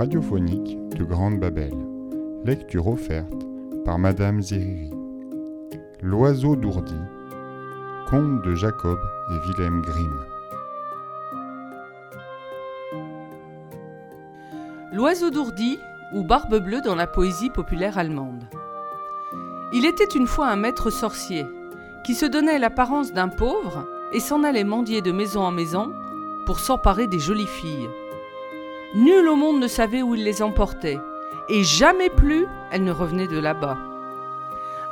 Radiophoniques de Grande Babel. Lecture offerte par Madame Zeriri. L'oiseau d'ourdi. Conte de Jacob et Wilhelm Grimm. L'oiseau d'ourdi ou barbe bleue dans la poésie populaire allemande. Il était une fois un maître sorcier qui se donnait l'apparence d'un pauvre et s'en allait mendier de maison en maison pour s'emparer des jolies filles. Nul au monde ne savait où il les emportait, et jamais plus elles ne revenaient de là-bas.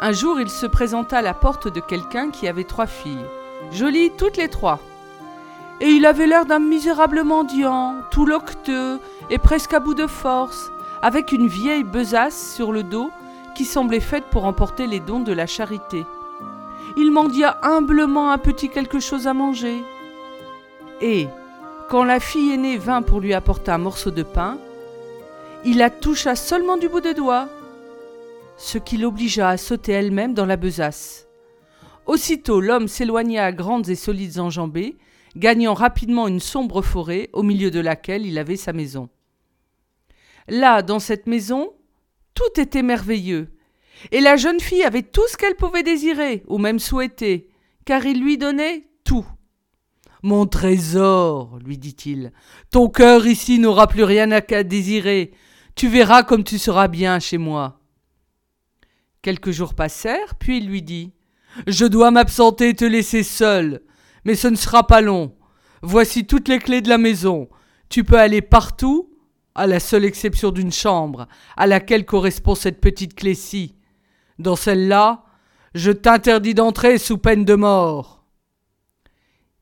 Un jour, il se présenta à la porte de quelqu'un qui avait trois filles, jolies toutes les trois. Et il avait l'air d'un misérable mendiant, tout loqueteux et presque à bout de force, avec une vieille besace sur le dos qui semblait faite pour emporter les dons de la charité. Il mendia humblement un petit quelque chose à manger. Et, quand la fille aînée vint pour lui apporter un morceau de pain, il la toucha seulement du bout des doigts, ce qui l'obligea à sauter elle-même dans la besace. Aussitôt l'homme s'éloigna à grandes et solides enjambées, gagnant rapidement une sombre forêt au milieu de laquelle il avait sa maison. Là, dans cette maison, tout était merveilleux, et la jeune fille avait tout ce qu'elle pouvait désirer, ou même souhaiter, car il lui donnait. Mon trésor, lui dit-il, ton cœur ici n'aura plus rien à désirer. Tu verras comme tu seras bien chez moi. Quelques jours passèrent, puis il lui dit Je dois m'absenter et te laisser seul, mais ce ne sera pas long. Voici toutes les clés de la maison. Tu peux aller partout, à la seule exception d'une chambre, à laquelle correspond cette petite clé-ci. Dans celle-là, je t'interdis d'entrer sous peine de mort.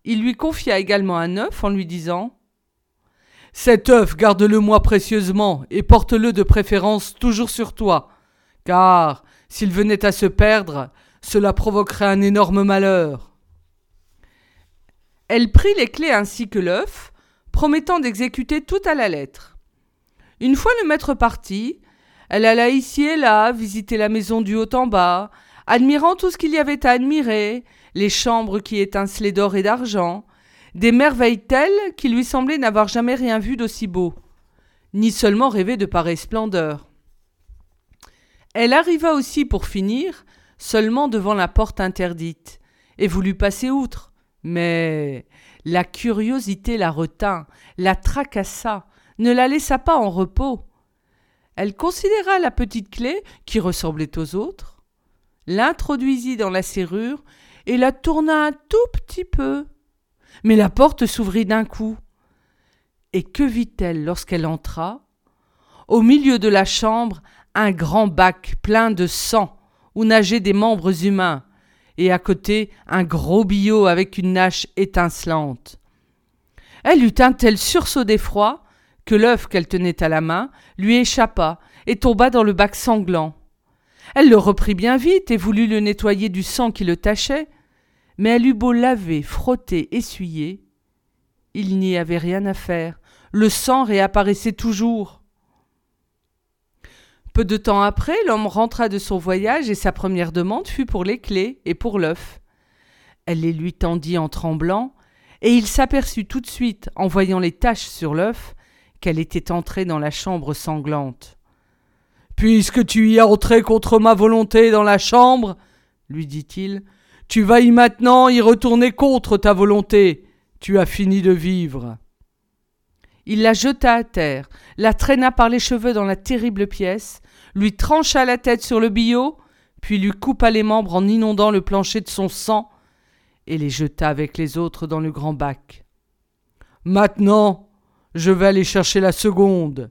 Il lui confia également un œuf en lui disant Cet œuf, garde-le-moi précieusement et porte-le de préférence toujours sur toi, car s'il venait à se perdre, cela provoquerait un énorme malheur. Elle prit les clés ainsi que l'œuf, promettant d'exécuter tout à la lettre. Une fois le maître parti, elle alla ici et là visiter la maison du haut en bas, admirant tout ce qu'il y avait à admirer, les chambres qui étincelaient d'or et d'argent, des merveilles telles qu'il lui semblait n'avoir jamais rien vu d'aussi beau, ni seulement rêvé de pareille splendeur. Elle arriva aussi pour finir seulement devant la porte interdite, et voulut passer outre, mais la curiosité la retint, la tracassa, ne la laissa pas en repos. Elle considéra la petite clé, qui ressemblait aux autres, l'introduisit dans la serrure et la tourna un tout petit peu. Mais la porte s'ouvrit d'un coup. Et que vit-elle lorsqu'elle entra? Au milieu de la chambre, un grand bac plein de sang où nageaient des membres humains, et à côté un gros billot avec une nache étincelante. Elle eut un tel sursaut d'effroi que l'œuf qu'elle tenait à la main lui échappa et tomba dans le bac sanglant. Elle le reprit bien vite et voulut le nettoyer du sang qui le tachait, mais elle eut beau laver, frotter, essuyer, il n'y avait rien à faire, le sang réapparaissait toujours. Peu de temps après, l'homme rentra de son voyage et sa première demande fut pour les clés et pour l'œuf. Elle les lui tendit en tremblant, et il s'aperçut tout de suite, en voyant les taches sur l'œuf, qu'elle était entrée dans la chambre sanglante. Puisque tu y es entré contre ma volonté dans la chambre, lui dit-il, tu vas y maintenant y retourner contre ta volonté. Tu as fini de vivre. Il la jeta à terre, la traîna par les cheveux dans la terrible pièce, lui trancha la tête sur le billot, puis lui coupa les membres en inondant le plancher de son sang, et les jeta avec les autres dans le grand bac. Maintenant, je vais aller chercher la seconde,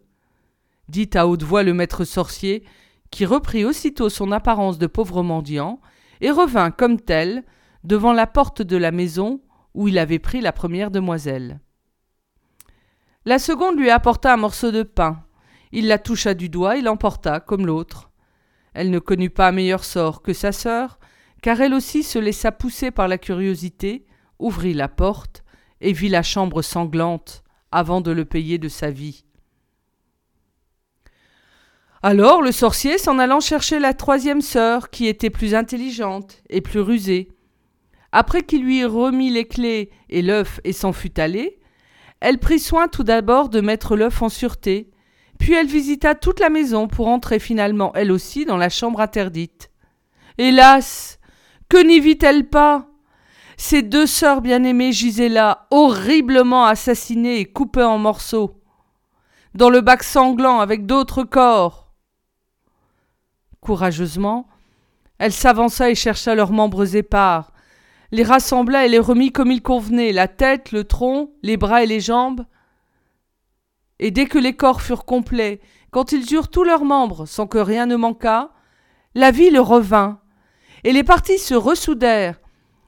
dit à haute voix le maître sorcier, qui reprit aussitôt son apparence de pauvre mendiant, et revint comme tel devant la porte de la maison où il avait pris la première demoiselle. La seconde lui apporta un morceau de pain. Il la toucha du doigt et l'emporta comme l'autre. Elle ne connut pas meilleur sort que sa sœur, car elle aussi se laissa pousser par la curiosité, ouvrit la porte et vit la chambre sanglante avant de le payer de sa vie. Alors le sorcier s'en allant chercher la troisième sœur, qui était plus intelligente et plus rusée. Après qu'il lui eut remis les clés et l'œuf et s'en fut allé, Elle prit soin tout d'abord de mettre l'œuf en sûreté, puis elle visita toute la maison pour entrer finalement elle aussi dans la chambre interdite. Hélas. Que n'y vit-elle pas? Ses deux sœurs bien-aimées gisaient là, horriblement assassinées et coupées en morceaux, dans le bac sanglant avec d'autres corps. Courageusement, elle s'avança et chercha leurs membres épars, les rassembla et les remit comme il convenait, la tête, le tronc, les bras et les jambes. Et dès que les corps furent complets, quand ils eurent tous leurs membres sans que rien ne manquât, la vie leur revint, et les parties se ressoudèrent,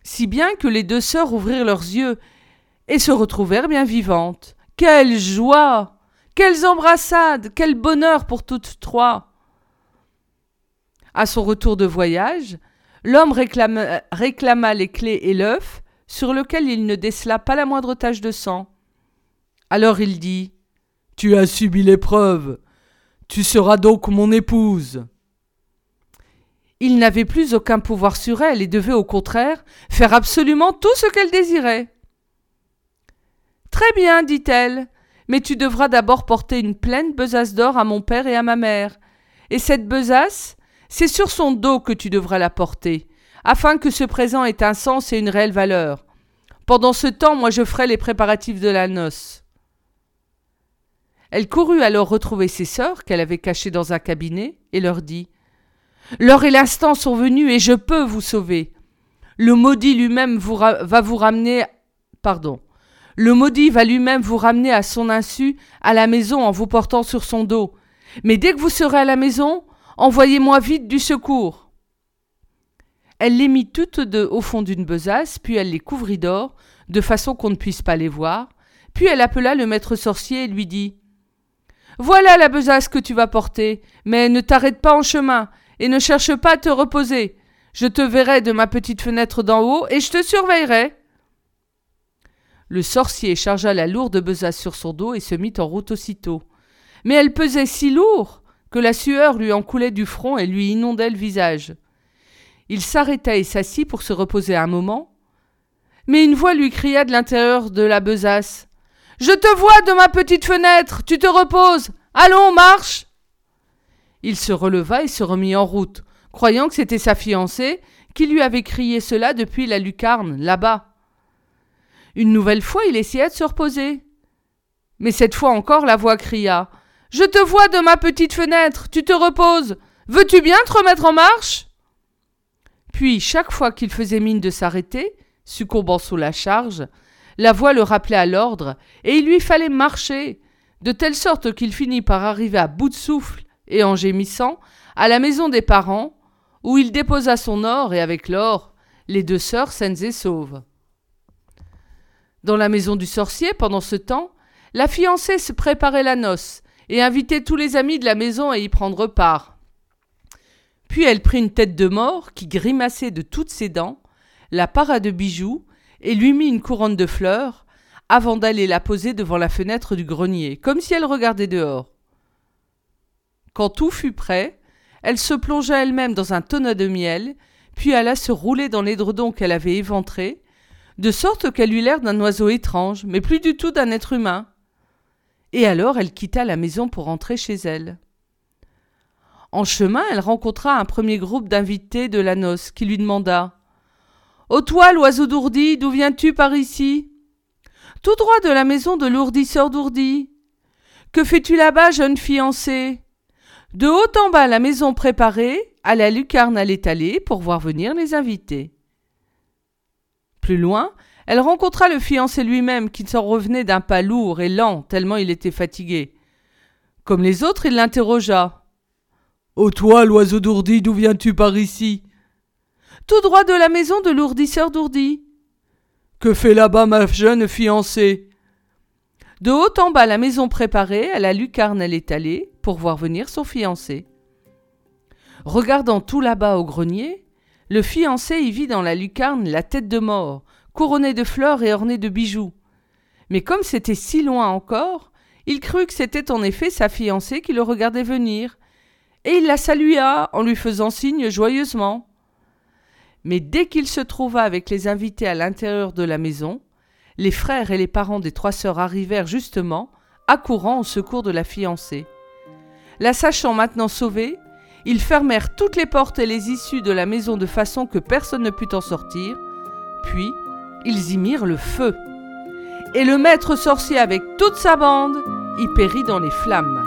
si bien que les deux sœurs ouvrirent leurs yeux et se retrouvèrent bien vivantes. Quelle joie! Quelles embrassades! Quel bonheur pour toutes trois À son retour de voyage, l'homme réclama, les clés et l'œuf, sur lequel il ne décela pas la moindre tache de sang. Alors il dit Tu as subi l'épreuve. Tu seras donc mon épouse. Il n'avait plus aucun pouvoir sur elle et devait au contraire faire absolument tout ce qu'elle désirait. Très bien, dit-elle, mais tu devras d'abord porter une pleine besace d'or à mon père et à ma mère. Et cette besace, c'est sur son dos que tu devras la porter, afin que ce présent ait un sens et une réelle valeur. Pendant ce temps, moi je ferai les préparatifs de la noce. Elle courut alors retrouver ses sœurs qu'elle avait cachées dans un cabinet et leur dit L'heure et l'instant sont venus et je peux vous sauver. Le maudit lui-même va vous ramener. Pardon. Le maudit va lui-même vous ramener à son insu à la maison en vous portant sur son dos. Mais dès que vous serez à la maison, envoyez-moi vite du secours. Elle les mit toutes deux au fond d'une besace, puis elle les couvrit d'or, de façon qu'on ne puisse pas les voir, puis elle appela le maître sorcier et lui dit Voilà la besace que tu vas porter, mais ne t'arrête pas en chemin, et ne cherche pas à te reposer. Je te verrai de ma petite fenêtre d'en haut, et je te surveillerai. Le sorcier chargea la lourde besace sur son dos et se mit en route aussitôt. Mais elle pesait si lourd que la sueur lui en coulait du front et lui inondait le visage. Il s'arrêta et s'assit pour se reposer un moment. Mais une voix lui cria de l'intérieur de la besace. Je te vois de ma petite fenêtre. Tu te reposes. Allons, marche. Il se releva et se remit en route, croyant que c'était sa fiancée qui lui avait crié cela depuis la lucarne, là-bas. Une nouvelle fois, il essaya de se reposer. Mais cette fois encore, la voix cria. Je te vois de ma petite fenêtre, tu te reposes. Veux-tu bien te remettre en marche? Puis, chaque fois qu'il faisait mine de s'arrêter, succombant sous la charge, la voix le rappelait à l'ordre, et il lui fallait marcher, de telle sorte qu'il finit par arriver à bout de souffle et en gémissant, à la maison des parents, où il déposa son or et avec l'or, les deux sœurs saines et sauves. Dans la maison du sorcier, pendant ce temps, la fiancée se préparait la noce et invitait tous les amis de la maison à y prendre part. Puis elle prit une tête de mort qui grimaçait de toutes ses dents, la para de bijoux et lui mit une couronne de fleurs avant d'aller la poser devant la fenêtre du grenier, comme si elle regardait dehors. Quand tout fut prêt, elle se plongea elle-même dans un tonneau de miel, puis alla se rouler dans l'édredon qu'elle avait éventré, de sorte qu'elle eut l'air d'un oiseau étrange, mais plus du tout d'un être humain. Et alors elle quitta la maison pour rentrer chez elle. En chemin, elle rencontra un premier groupe d'invités de la noce qui lui demanda Ô toi, l'oiseau d'ourdi, d'où viens-tu par ici? Tout droit de la maison de l'ourdisseur d'ourdi. Que fais-tu là-bas, jeune fiancée? De haut en bas la maison préparée, à la lucarne à l'étalée pour voir venir les invités. Plus loin, elle rencontra le fiancé lui-même qui s'en revenait d'un pas lourd et lent tellement il était fatigué. Comme les autres, il l'interrogea. Ô toi, l'oiseau d'ourdi, d'où viens-tu par ici? Tout droit de la maison de l'ourdisseur d'ourdi. Que fait là-bas ma jeune fiancée? De haut en bas la maison préparée, à la lucarne à l'étalée, pour voir venir son fiancé. Regardant tout là-bas au grenier, le fiancé y vit dans la lucarne la tête de mort, couronnée de fleurs et ornée de bijoux. Mais comme c'était si loin encore, il crut que c'était en effet sa fiancée qui le regardait venir, et il la salua en lui faisant signe joyeusement. Mais dès qu'il se trouva avec les invités à l'intérieur de la maison, les frères et les parents des trois sœurs arrivèrent justement, accourant au secours de la fiancée. La sachant maintenant sauvée, ils fermèrent toutes les portes et les issues de la maison de façon que personne ne pût en sortir, puis ils y mirent le feu. Et le maître sorcier avec toute sa bande y périt dans les flammes.